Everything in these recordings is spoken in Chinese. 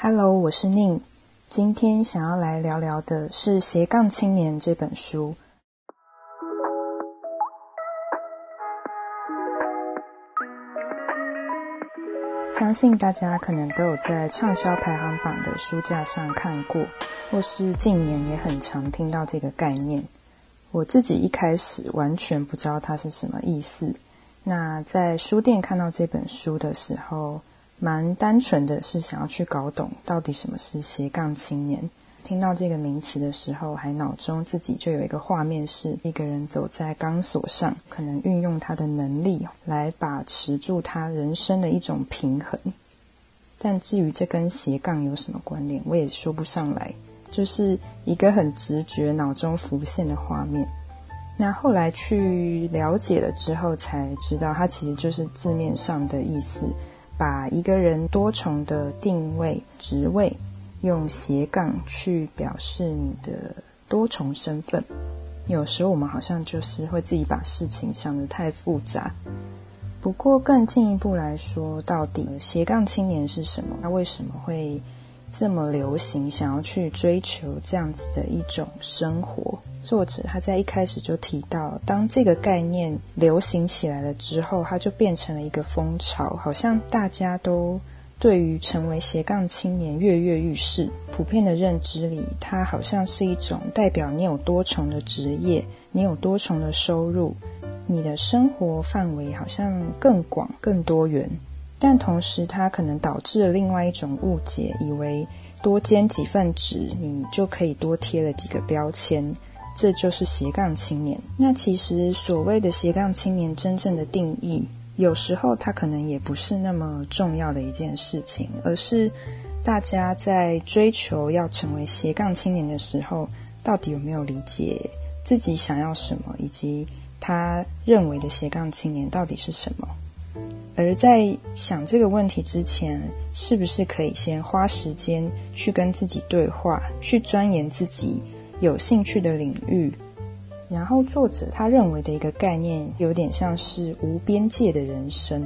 Hello，我是宁。今天想要来聊聊的是《斜杠青年》这本书。相信大家可能都有在畅销排行榜的书架上看过，或是近年也很常听到这个概念。我自己一开始完全不知道它是什么意思。那在书店看到这本书的时候，蛮单纯的是想要去搞懂到底什么是斜杠青年。听到这个名词的时候，还脑中自己就有一个画面，是一个人走在钢索上，可能运用他的能力来把持住他人生的一种平衡。但至于这跟斜杠有什么关联，我也说不上来，就是一个很直觉脑中浮现的画面。那后来去了解了之后，才知道它其实就是字面上的意思。把一个人多重的定位、职位，用斜杠去表示你的多重身份。有时候我们好像就是会自己把事情想得太复杂。不过更进一步来说，到底斜杠青年是什么？他为什么会这么流行？想要去追求这样子的一种生活？作者他在一开始就提到，当这个概念流行起来了之后，它就变成了一个风潮，好像大家都对于成为斜杠青年跃跃欲试。普遍的认知里，它好像是一种代表你有多重的职业，你有多重的收入，你的生活范围好像更广、更多元。但同时，它可能导致了另外一种误解，以为多兼几份职，你就可以多贴了几个标签。这就是斜杠青年。那其实所谓的斜杠青年真正的定义，有时候它可能也不是那么重要的一件事情，而是大家在追求要成为斜杠青年的时候，到底有没有理解自己想要什么，以及他认为的斜杠青年到底是什么？而在想这个问题之前，是不是可以先花时间去跟自己对话，去钻研自己？有兴趣的领域，然后作者他认为的一个概念，有点像是无边界的人生。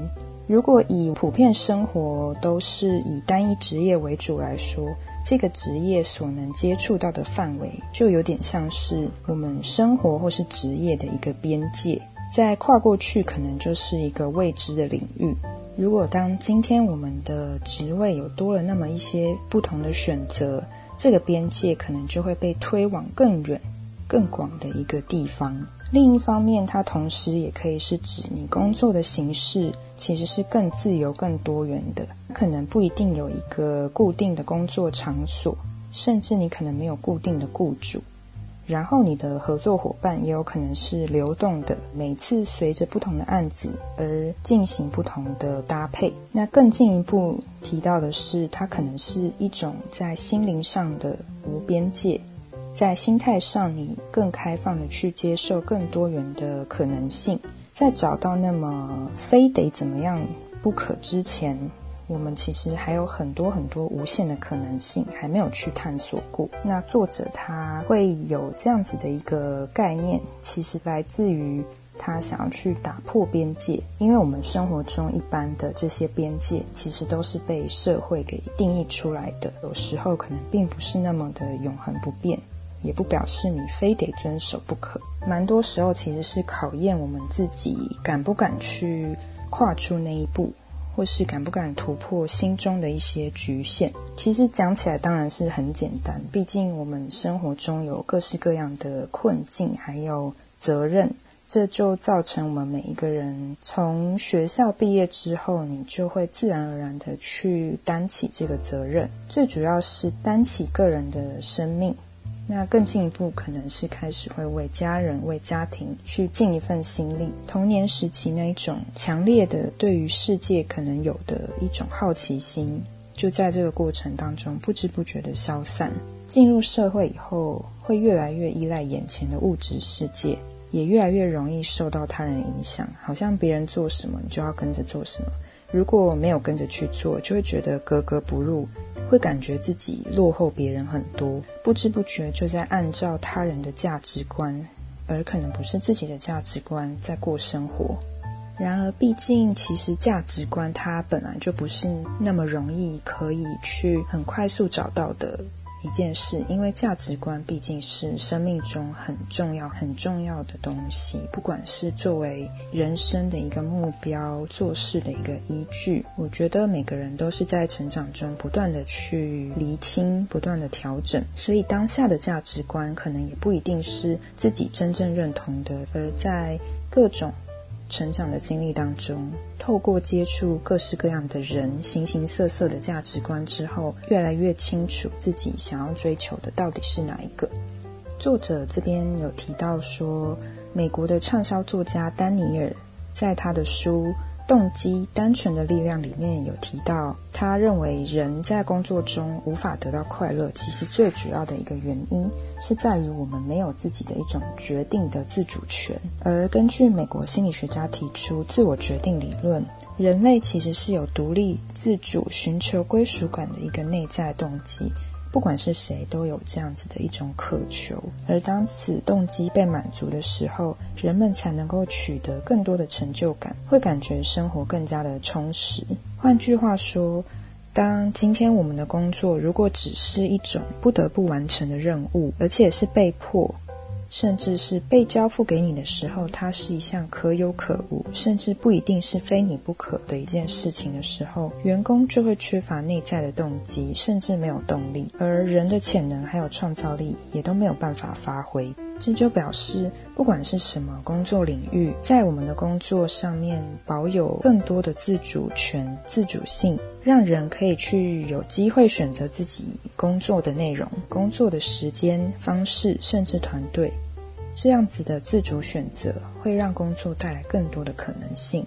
如果以普遍生活都是以单一职业为主来说，这个职业所能接触到的范围，就有点像是我们生活或是职业的一个边界。在跨过去，可能就是一个未知的领域。如果当今天我们的职位有多了那么一些不同的选择，这个边界可能就会被推往更远、更广的一个地方。另一方面，它同时也可以是指你工作的形式其实是更自由、更多元的。可能不一定有一个固定的工作场所，甚至你可能没有固定的雇主。然后，你的合作伙伴也有可能是流动的，每次随着不同的案子而进行不同的搭配。那更进一步提到的是，它可能是一种在心灵上的无边界，在心态上你更开放的去接受更多元的可能性，在找到那么非得怎么样不可之前。我们其实还有很多很多无限的可能性，还没有去探索过。那作者他会有这样子的一个概念，其实来自于他想要去打破边界，因为我们生活中一般的这些边界，其实都是被社会给定义出来的，有时候可能并不是那么的永恒不变，也不表示你非得遵守不可。蛮多时候其实是考验我们自己敢不敢去跨出那一步。或是敢不敢突破心中的一些局限？其实讲起来当然是很简单，毕竟我们生活中有各式各样的困境，还有责任，这就造成我们每一个人从学校毕业之后，你就会自然而然的去担起这个责任，最主要是担起个人的生命。那更进一步，可能是开始会为家人、为家庭去尽一份心力。童年时期那一种强烈的对于世界可能有的一种好奇心，就在这个过程当中不知不觉的消散。进入社会以后，会越来越依赖眼前的物质世界，也越来越容易受到他人影响，好像别人做什么，你就要跟着做什么。如果没有跟着去做，就会觉得格格不入。会感觉自己落后别人很多，不知不觉就在按照他人的价值观，而可能不是自己的价值观在过生活。然而，毕竟其实价值观它本来就不是那么容易可以去很快速找到的一件事，因为价值观毕竟是生命中很重要、很重要的东西，不管是作为人生的一个目标、做事的一个依据。我觉得每个人都是在成长中不断的去厘清、不断的调整，所以当下的价值观可能也不一定是自己真正认同的，而在各种。成长的经历当中，透过接触各式各样的人、形形色色的价值观之后，越来越清楚自己想要追求的到底是哪一个。作者这边有提到说，美国的畅销作家丹尼尔在他的书。动机单纯的力量里面有提到，他认为人在工作中无法得到快乐，其实最主要的一个原因是在于我们没有自己的一种决定的自主权。而根据美国心理学家提出自我决定理论，人类其实是有独立自主、寻求归属感的一个内在动机。不管是谁，都有这样子的一种渴求，而当此动机被满足的时候，人们才能够取得更多的成就感，会感觉生活更加的充实。换句话说，当今天我们的工作如果只是一种不得不完成的任务，而且是被迫。甚至是被交付给你的时候，它是一项可有可无，甚至不一定是非你不可的一件事情的时候，员工就会缺乏内在的动机，甚至没有动力，而人的潜能还有创造力也都没有办法发挥。这就表示，不管是什么工作领域，在我们的工作上面保有更多的自主权、自主性，让人可以去有机会选择自己工作的内容、工作的时间、方式，甚至团队。这样子的自主选择会让工作带来更多的可能性，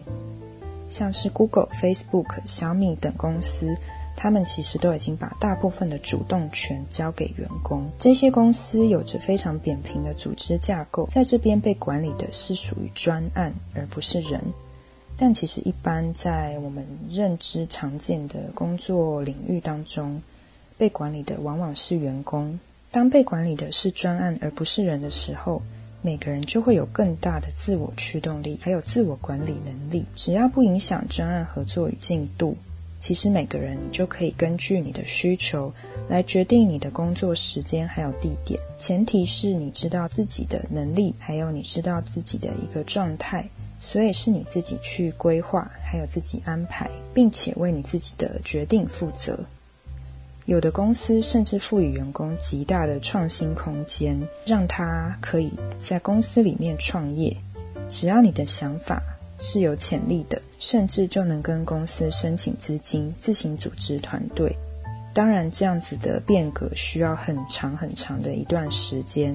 像是 Google、Facebook、小米等公司，他们其实都已经把大部分的主动权交给员工。这些公司有着非常扁平的组织架构，在这边被管理的是属于专案，而不是人。但其实一般在我们认知常见的工作领域当中，被管理的往往是员工。当被管理的是专案而不是人的时候，每个人就会有更大的自我驱动力，还有自我管理能力。只要不影响专案合作与进度，其实每个人就可以根据你的需求来决定你的工作时间还有地点。前提是你知道自己的能力，还有你知道自己的一个状态，所以是你自己去规划，还有自己安排，并且为你自己的决定负责。有的公司甚至赋予员工极大的创新空间，让他可以在公司里面创业。只要你的想法是有潜力的，甚至就能跟公司申请资金，自行组织团队。当然，这样子的变革需要很长很长的一段时间。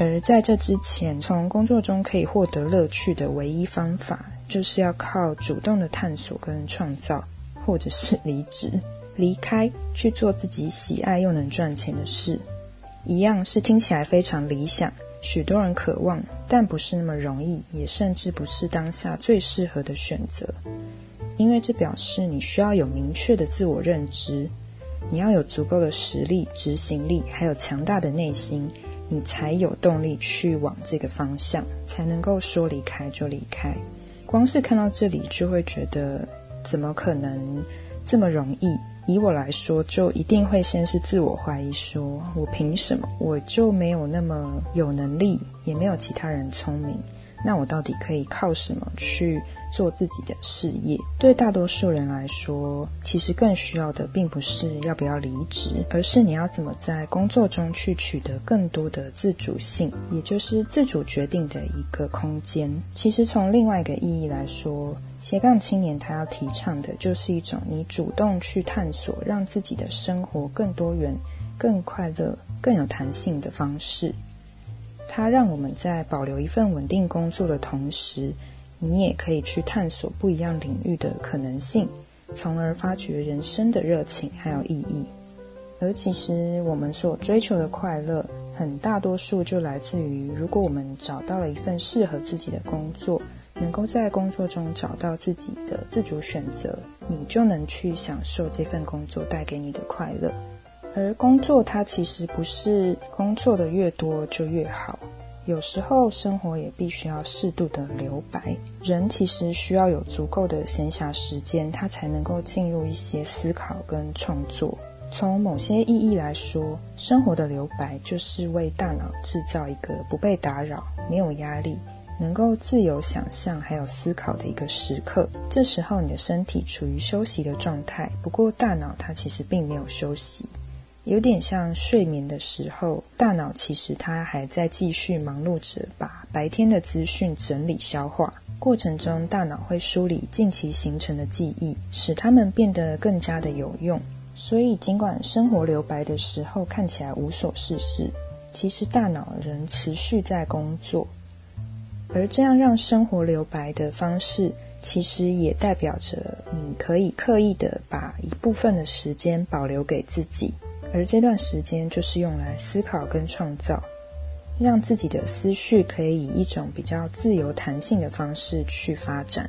而在这之前，从工作中可以获得乐趣的唯一方法，就是要靠主动的探索跟创造，或者是离职。离开去做自己喜爱又能赚钱的事，一样是听起来非常理想，许多人渴望，但不是那么容易，也甚至不是当下最适合的选择。因为这表示你需要有明确的自我认知，你要有足够的实力、执行力，还有强大的内心，你才有动力去往这个方向，才能够说离开就离开。光是看到这里，就会觉得怎么可能这么容易？以我来说，就一定会先是自我怀疑，说我凭什么？我就没有那么有能力，也没有其他人聪明，那我到底可以靠什么去做自己的事业？对大多数人来说，其实更需要的并不是要不要离职，而是你要怎么在工作中去取得更多的自主性，也就是自主决定的一个空间。其实从另外一个意义来说，斜杠青年，他要提倡的就是一种你主动去探索，让自己的生活更多元、更快乐、更有弹性的方式。它让我们在保留一份稳定工作的同时，你也可以去探索不一样领域的可能性，从而发掘人生的热情还有意义。而其实我们所追求的快乐，很大多数就来自于，如果我们找到了一份适合自己的工作。能够在工作中找到自己的自主选择，你就能去享受这份工作带给你的快乐。而工作它其实不是工作的越多就越好，有时候生活也必须要适度的留白。人其实需要有足够的闲暇时间，他才能够进入一些思考跟创作。从某些意义来说，生活的留白就是为大脑制造一个不被打扰、没有压力、能够自由想象还有思考的一个时刻。这时候，你的身体处于休息的状态，不过大脑它其实并没有休息。有点像睡眠的时候，大脑其实它还在继续忙碌着，把白天的资讯整理消化。过程中，大脑会梳理近期形成的记忆，使它们变得更加的有用。所以，尽管生活留白的时候看起来无所事事，其实大脑仍持续在工作。而这样让生活留白的方式，其实也代表着你可以刻意的把一部分的时间保留给自己。而这段时间就是用来思考跟创造，让自己的思绪可以以一种比较自由弹性的方式去发展。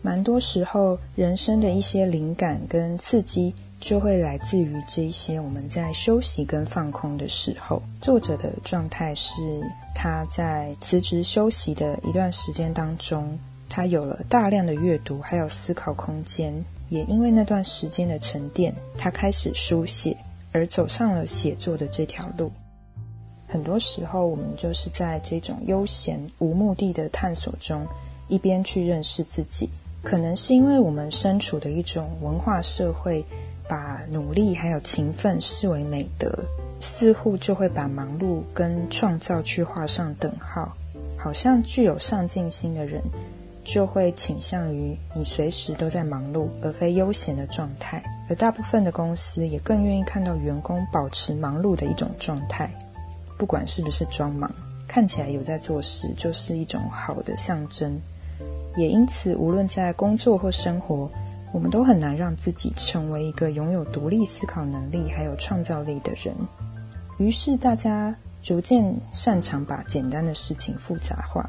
蛮多时候，人生的一些灵感跟刺激，就会来自于这些我们在休息跟放空的时候。作者的状态是，他在辞职休息的一段时间当中，他有了大量的阅读还有思考空间，也因为那段时间的沉淀，他开始书写。而走上了写作的这条路，很多时候我们就是在这种悠闲无目的的探索中，一边去认识自己。可能是因为我们身处的一种文化社会，把努力还有勤奋视为美德，似乎就会把忙碌跟创造去画上等号，好像具有上进心的人。就会倾向于你随时都在忙碌，而非悠闲的状态。而大部分的公司也更愿意看到员工保持忙碌的一种状态，不管是不是装忙，看起来有在做事，就是一种好的象征。也因此，无论在工作或生活，我们都很难让自己成为一个拥有独立思考能力还有创造力的人。于是，大家逐渐擅长把简单的事情复杂化，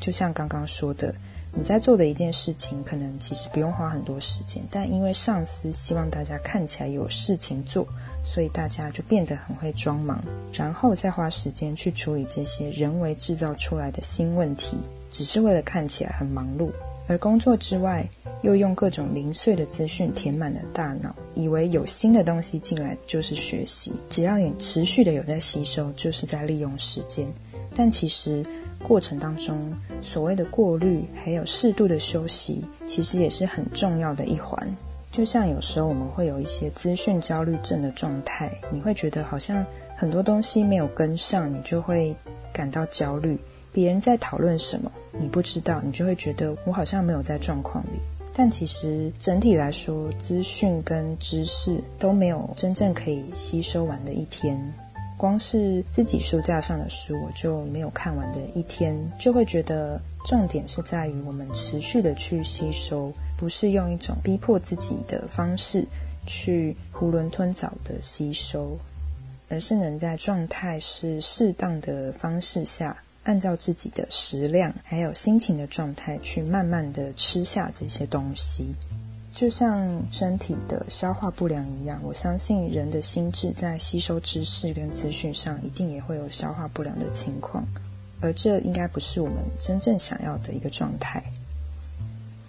就像刚刚说的。你在做的一件事情，可能其实不用花很多时间，但因为上司希望大家看起来有事情做，所以大家就变得很会装忙，然后再花时间去处理这些人为制造出来的新问题，只是为了看起来很忙碌。而工作之外，又用各种零碎的资讯填满了大脑，以为有新的东西进来就是学习，只要你持续的有在吸收，就是在利用时间。但其实。过程当中，所谓的过滤还有适度的休息，其实也是很重要的一环。就像有时候我们会有一些资讯焦虑症的状态，你会觉得好像很多东西没有跟上，你就会感到焦虑。别人在讨论什么，你不知道，你就会觉得我好像没有在状况里。但其实整体来说，资讯跟知识都没有真正可以吸收完的一天。光是自己书架上的书，我就没有看完的一天，就会觉得重点是在于我们持续的去吸收，不是用一种逼迫自己的方式去囫囵吞枣的吸收，而是能在状态是适当的方式下，按照自己的食量还有心情的状态去慢慢的吃下这些东西。就像身体的消化不良一样，我相信人的心智在吸收知识跟资讯上，一定也会有消化不良的情况，而这应该不是我们真正想要的一个状态。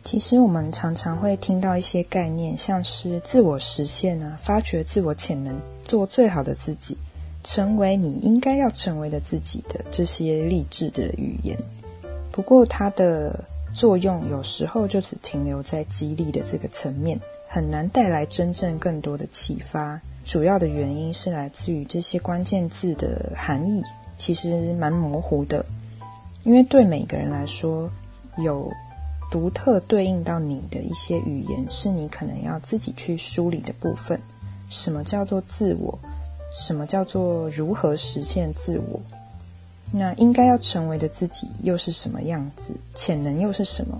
其实我们常常会听到一些概念，像是自我实现啊、发掘自我潜能、做最好的自己、成为你应该要成为的自己的这些励志的语言。不过它的。作用有时候就只停留在激励的这个层面，很难带来真正更多的启发。主要的原因是来自于这些关键字的含义其实蛮模糊的，因为对每个人来说，有独特对应到你的一些语言，是你可能要自己去梳理的部分。什么叫做自我？什么叫做如何实现自我？那应该要成为的自己又是什么样子？潜能又是什么？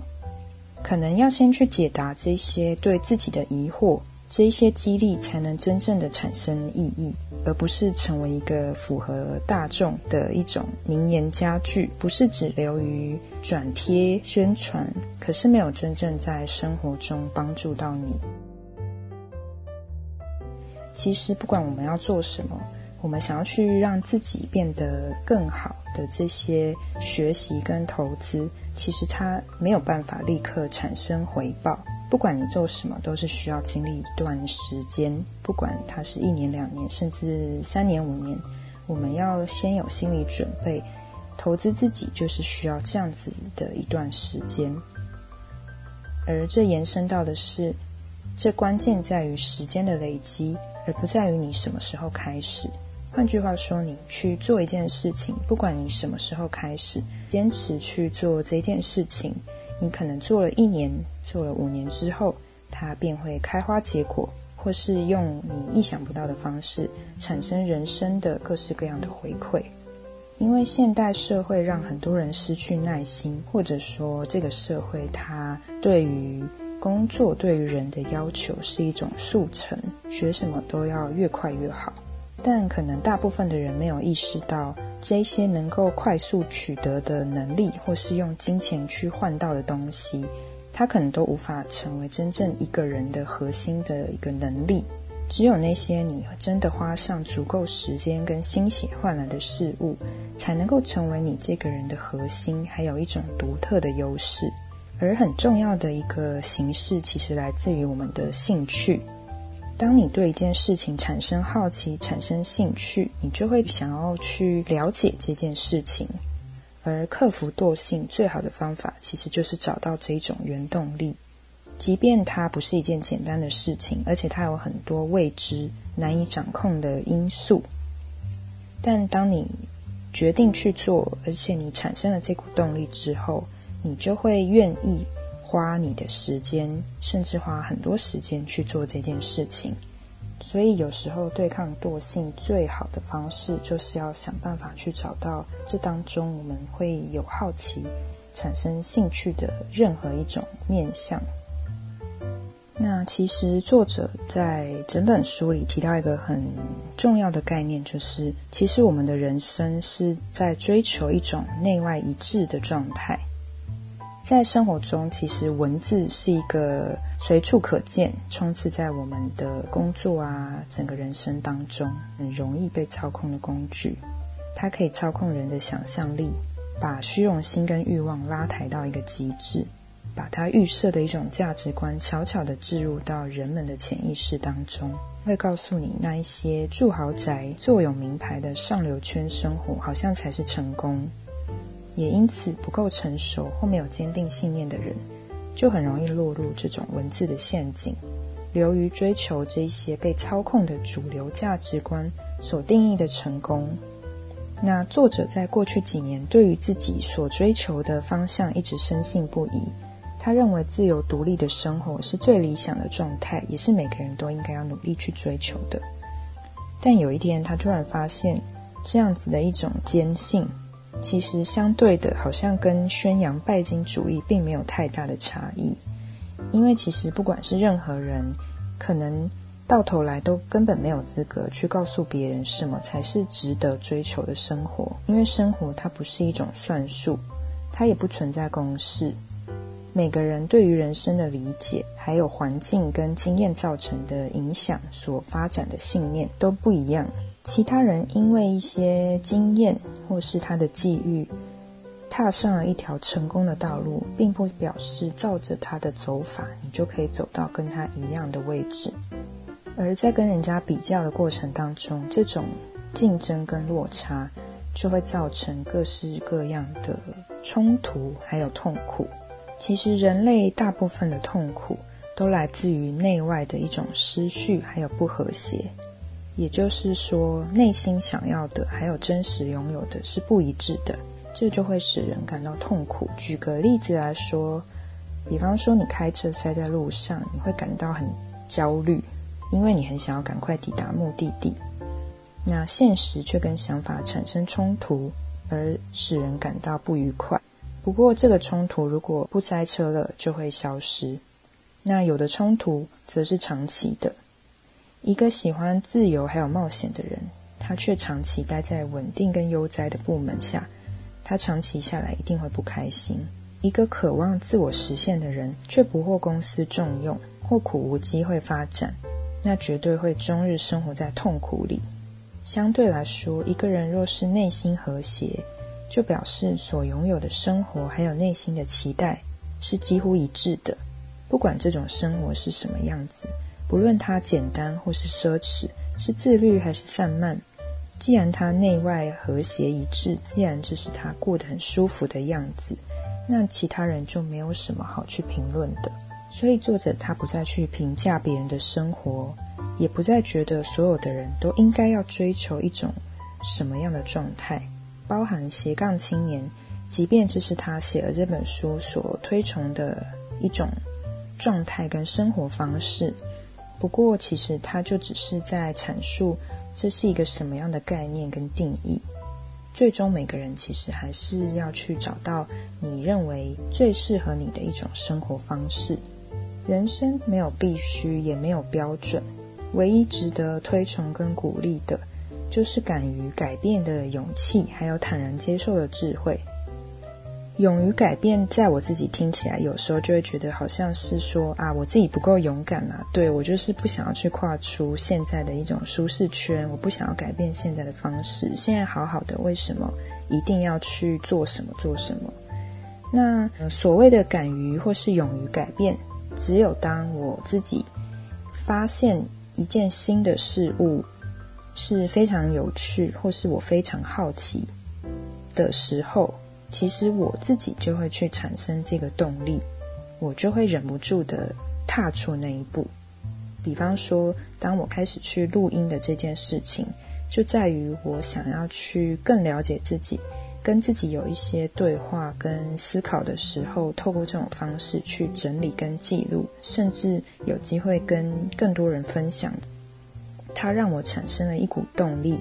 可能要先去解答这些对自己的疑惑，这一些激励才能真正的产生意义，而不是成为一个符合大众的一种名言佳句，不是只流于转贴宣传，可是没有真正在生活中帮助到你。其实不管我们要做什么。我们想要去让自己变得更好的这些学习跟投资，其实它没有办法立刻产生回报。不管你做什么，都是需要经历一段时间，不管它是一年、两年，甚至三年、五年，我们要先有心理准备。投资自己就是需要这样子的一段时间，而这延伸到的是，这关键在于时间的累积，而不在于你什么时候开始。换句话说，你去做一件事情，不管你什么时候开始，坚持去做这件事情，你可能做了一年、做了五年之后，它便会开花结果，或是用你意想不到的方式，产生人生的各式各样的回馈。因为现代社会让很多人失去耐心，或者说这个社会它对于工作、对于人的要求是一种速成，学什么都要越快越好。但可能大部分的人没有意识到，这些能够快速取得的能力，或是用金钱去换到的东西，它可能都无法成为真正一个人的核心的一个能力。只有那些你真的花上足够时间跟心血换来的事物，才能够成为你这个人的核心，还有一种独特的优势。而很重要的一个形式，其实来自于我们的兴趣。当你对一件事情产生好奇、产生兴趣，你就会想要去了解这件事情。而克服惰性最好的方法，其实就是找到这一种原动力，即便它不是一件简单的事情，而且它有很多未知、难以掌控的因素。但当你决定去做，而且你产生了这股动力之后，你就会愿意。花你的时间，甚至花很多时间去做这件事情。所以有时候对抗惰性最好的方式，就是要想办法去找到这当中我们会有好奇、产生兴趣的任何一种面向。那其实作者在整本书里提到一个很重要的概念，就是其实我们的人生是在追求一种内外一致的状态。在生活中，其实文字是一个随处可见、充斥在我们的工作啊、整个人生当中，很容易被操控的工具。它可以操控人的想象力，把虚荣心跟欲望拉抬到一个极致，把它预设的一种价值观悄悄地置入到人们的潜意识当中，会告诉你那一些住豪宅、坐有名牌的上流圈生活，好像才是成功。也因此不够成熟或没有坚定信念的人，就很容易落入这种文字的陷阱，流于追求这些被操控的主流价值观所定义的成功。那作者在过去几年对于自己所追求的方向一直深信不疑，他认为自由独立的生活是最理想的状态，也是每个人都应该要努力去追求的。但有一天，他突然发现，这样子的一种坚信。其实相对的，好像跟宣扬拜金主义并没有太大的差异，因为其实不管是任何人，可能到头来都根本没有资格去告诉别人什么才是值得追求的生活，因为生活它不是一种算术，它也不存在公式。每个人对于人生的理解，还有环境跟经验造成的影响所发展的信念都不一样。其他人因为一些经验或是他的际遇，踏上了一条成功的道路，并不表示照着他的走法，你就可以走到跟他一样的位置。而在跟人家比较的过程当中，这种竞争跟落差，就会造成各式各样的冲突，还有痛苦。其实人类大部分的痛苦，都来自于内外的一种失序，还有不和谐。也就是说，内心想要的还有真实拥有的是不一致的，这就会使人感到痛苦。举个例子来说，比方说你开车塞在路上，你会感到很焦虑，因为你很想要赶快抵达目的地。那现实却跟想法产生冲突，而使人感到不愉快。不过，这个冲突如果不塞车了，就会消失。那有的冲突则是长期的。一个喜欢自由还有冒险的人，他却长期待在稳定跟悠哉的部门下，他长期下来一定会不开心。一个渴望自我实现的人，却不获公司重用或苦无机会发展，那绝对会终日生活在痛苦里。相对来说，一个人若是内心和谐，就表示所拥有的生活还有内心的期待是几乎一致的。不管这种生活是什么样子，不论它简单或是奢侈，是自律还是散漫，既然他内外和谐一致，既然这是他过得很舒服的样子，那其他人就没有什么好去评论的。所以作者他不再去评价别人的生活。也不再觉得所有的人都应该要追求一种什么样的状态，包含斜杠青年，即便这是他写了这本书所推崇的一种状态跟生活方式。不过，其实他就只是在阐述这是一个什么样的概念跟定义。最终，每个人其实还是要去找到你认为最适合你的一种生活方式。人生没有必须，也没有标准。唯一值得推崇跟鼓励的，就是敢于改变的勇气，还有坦然接受的智慧。勇于改变，在我自己听起来，有时候就会觉得好像是说啊，我自己不够勇敢啊。对我就是不想要去跨出现在的一种舒适圈，我不想要改变现在的方式。现在好好的，为什么一定要去做什么做什么？那所谓的敢于或是勇于改变，只有当我自己发现。一件新的事物是非常有趣，或是我非常好奇的时候，其实我自己就会去产生这个动力，我就会忍不住的踏出那一步。比方说，当我开始去录音的这件事情，就在于我想要去更了解自己。跟自己有一些对话跟思考的时候，透过这种方式去整理跟记录，甚至有机会跟更多人分享，它让我产生了一股动力，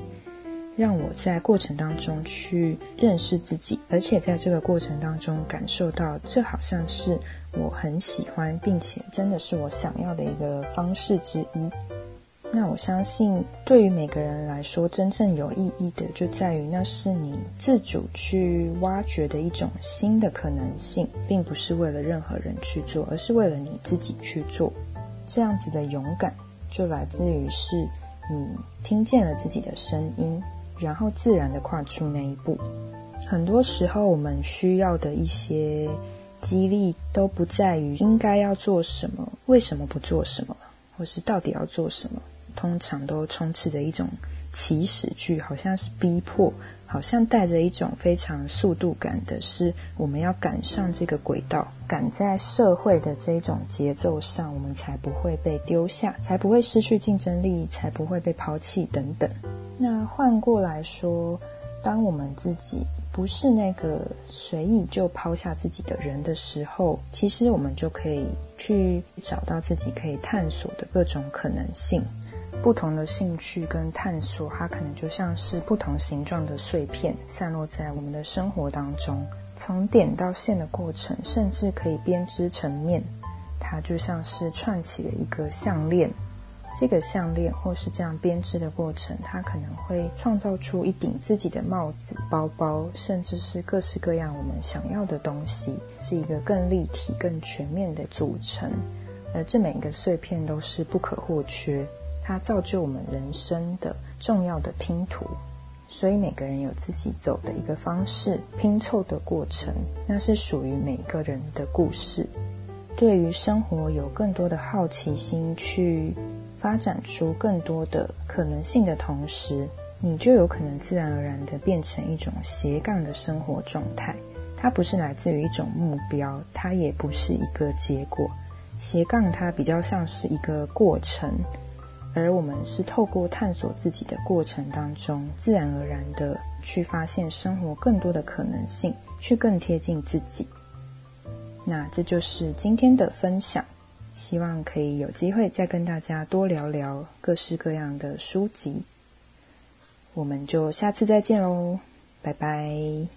让我在过程当中去认识自己，而且在这个过程当中感受到，这好像是我很喜欢，并且真的是我想要的一个方式之一。那我相信，对于每个人来说，真正有意义的就在于那是你自主去挖掘的一种新的可能性，并不是为了任何人去做，而是为了你自己去做。这样子的勇敢，就来自于是你听见了自己的声音，然后自然的跨出那一步。很多时候，我们需要的一些激励，都不在于应该要做什么，为什么不做什么，或是到底要做什么。通常都充斥着一种起始句，好像是逼迫，好像带着一种非常速度感的，是我们要赶上这个轨道，赶在社会的这种节奏上，我们才不会被丢下，才不会失去竞争力，才不会被抛弃等等。那换过来说，当我们自己不是那个随意就抛下自己的人的时候，其实我们就可以去找到自己可以探索的各种可能性。不同的兴趣跟探索，它可能就像是不同形状的碎片，散落在我们的生活当中。从点到线的过程，甚至可以编织成面，它就像是串起了一个项链。这个项链或是这样编织的过程，它可能会创造出一顶自己的帽子、包包，甚至是各式各样我们想要的东西，是一个更立体、更全面的组成。而这每一个碎片都是不可或缺。它造就我们人生的重要的拼图，所以每个人有自己走的一个方式，拼凑的过程，那是属于每个人的故事。对于生活有更多的好奇心，去发展出更多的可能性的同时，你就有可能自然而然的变成一种斜杠的生活状态。它不是来自于一种目标，它也不是一个结果。斜杠它比较像是一个过程。而我们是透过探索自己的过程当中，自然而然的去发现生活更多的可能性，去更贴近自己。那这就是今天的分享，希望可以有机会再跟大家多聊聊各式各样的书籍。我们就下次再见喽，拜拜。